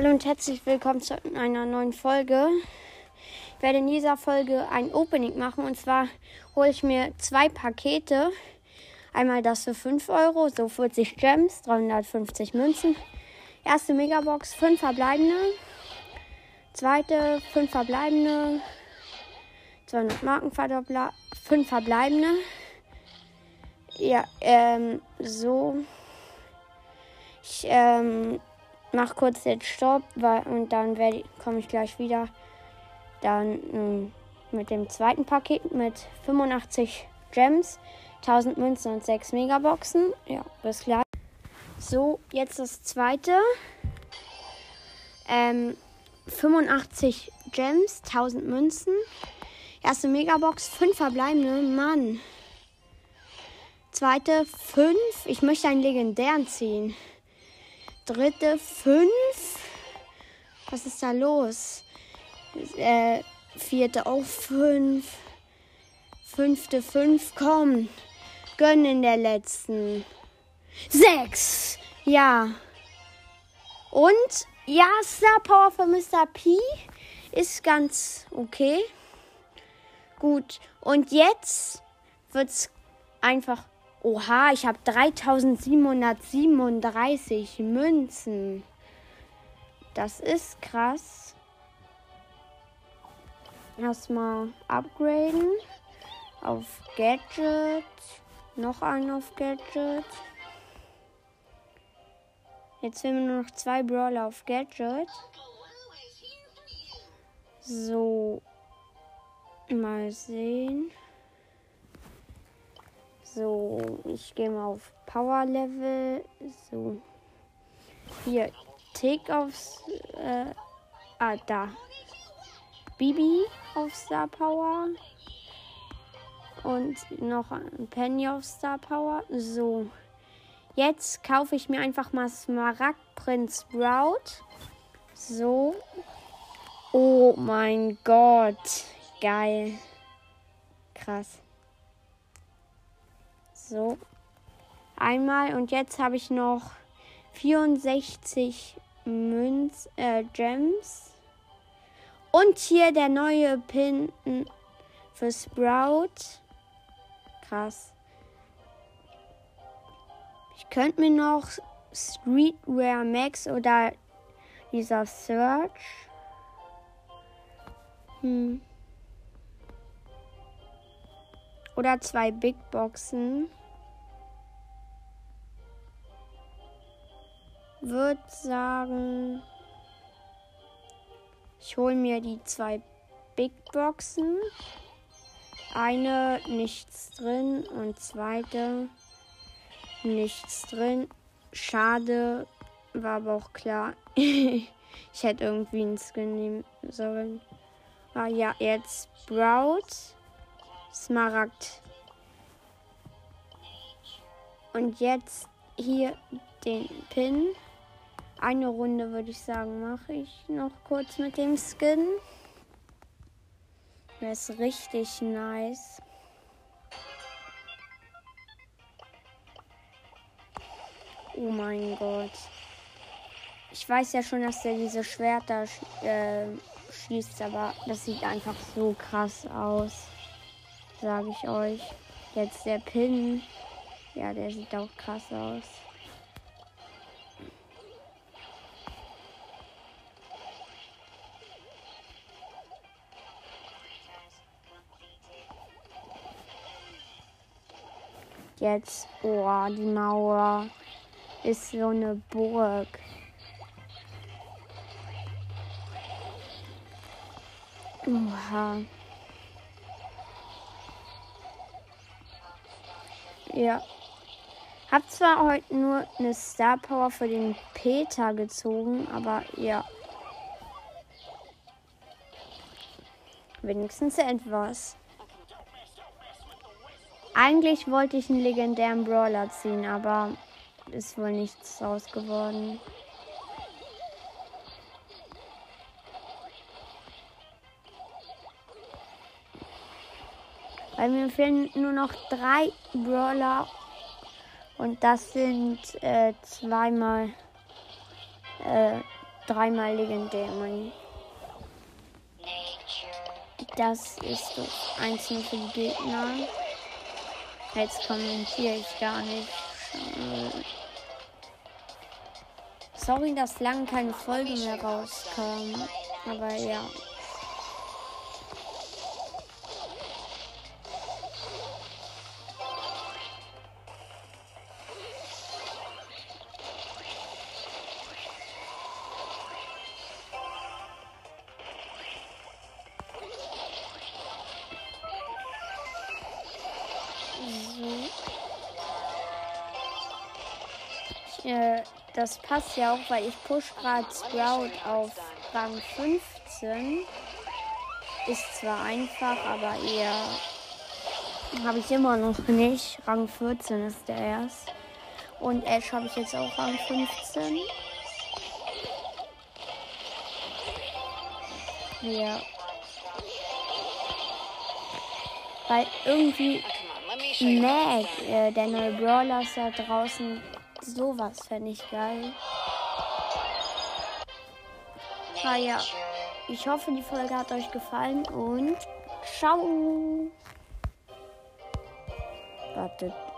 Hallo und herzlich willkommen zu einer neuen Folge. Ich werde in dieser Folge ein Opening machen und zwar hole ich mir zwei Pakete. Einmal das für 5 Euro, so 40 Gems, 350 Münzen. Erste Megabox, 5 verbleibende. Zweite, 5 verbleibende. 200 Marken Verdoppler, 5 verbleibende. Ja, ähm, so. Ich, ähm, mach kurz jetzt Stopp weil, und dann komme ich gleich wieder. Dann ähm, mit dem zweiten Paket mit 85 Gems, 1000 Münzen und 6 Megaboxen. Ja, bis gleich. So, jetzt das zweite. Ähm, 85 Gems, 1000 Münzen. Erste Megabox, 5 verbleibende. Mann. Zweite, 5. Ich möchte einen legendären ziehen dritte fünf. Was ist da los? Äh, vierte auch fünf. Fünfte fünf. Komm. Gönn in der letzten. Sechs. Ja. Und ja, Star Power für Mr. P ist ganz okay. Gut. Und jetzt wird's einfach Oha, ich habe 3737 Münzen. Das ist krass. Erstmal upgraden auf Gadget. Noch einen auf Gadget. Jetzt fehlen nur noch zwei Brawler auf Gadget. So. Mal sehen. So, ich gehe mal auf Power Level. So. Hier, Tick aufs. Äh, ah, da. Bibi auf Star Power. Und noch ein Penny auf Star Power. So. Jetzt kaufe ich mir einfach mal Smaragd Prinz Sprout. So. Oh mein Gott. Geil. Krass. So. Einmal und jetzt habe ich noch 64 Münz, äh, Gems. Und hier der neue Pin für Sprout. Krass. Ich könnte mir noch Streetwear Max oder dieser Search. Hm. Oder zwei Big Boxen. Würde sagen, ich hole mir die zwei Big Boxen. Eine nichts drin und zweite nichts drin. Schade, war aber auch klar. ich hätte irgendwie einen Skin nehmen sollen. Ah ja, jetzt Sprout, Smaragd. Und jetzt hier den Pin. Eine Runde würde ich sagen, mache ich noch kurz mit dem Skin. Der ist richtig nice. Oh mein Gott. Ich weiß ja schon, dass der diese Schwerter äh, schießt, aber das sieht einfach so krass aus. Sage ich euch. Jetzt der Pin. Ja, der sieht auch krass aus. Jetzt, oh, die Mauer ist so eine Burg. Oha. Ja. Hab zwar heute nur eine Star Power für den Peter gezogen, aber ja. Wenigstens etwas. Eigentlich wollte ich einen legendären Brawler ziehen, aber ist wohl nichts draus geworden. Weil mir fehlen nur noch drei Brawler und das sind äh, zweimal äh, dreimal legendär, mein. Das ist das Einzige für die Gegner. Jetzt kommentiere ich gar nicht. Sorry, dass lange keine Folge mehr rauskam. Aber ja. Das passt ja auch, weil ich push gerade Sprout auf Rang 15. Ist zwar einfach, aber eher habe ich immer noch nicht. Rang 14 ist der erst. Und Ash habe ich jetzt auch Rang 15. Ja. Weil irgendwie Mag, äh, der neue Brawler ist da draußen Sowas fände ich geil. Ah ja. Ich hoffe, die Folge hat euch gefallen und ciao. Wartet.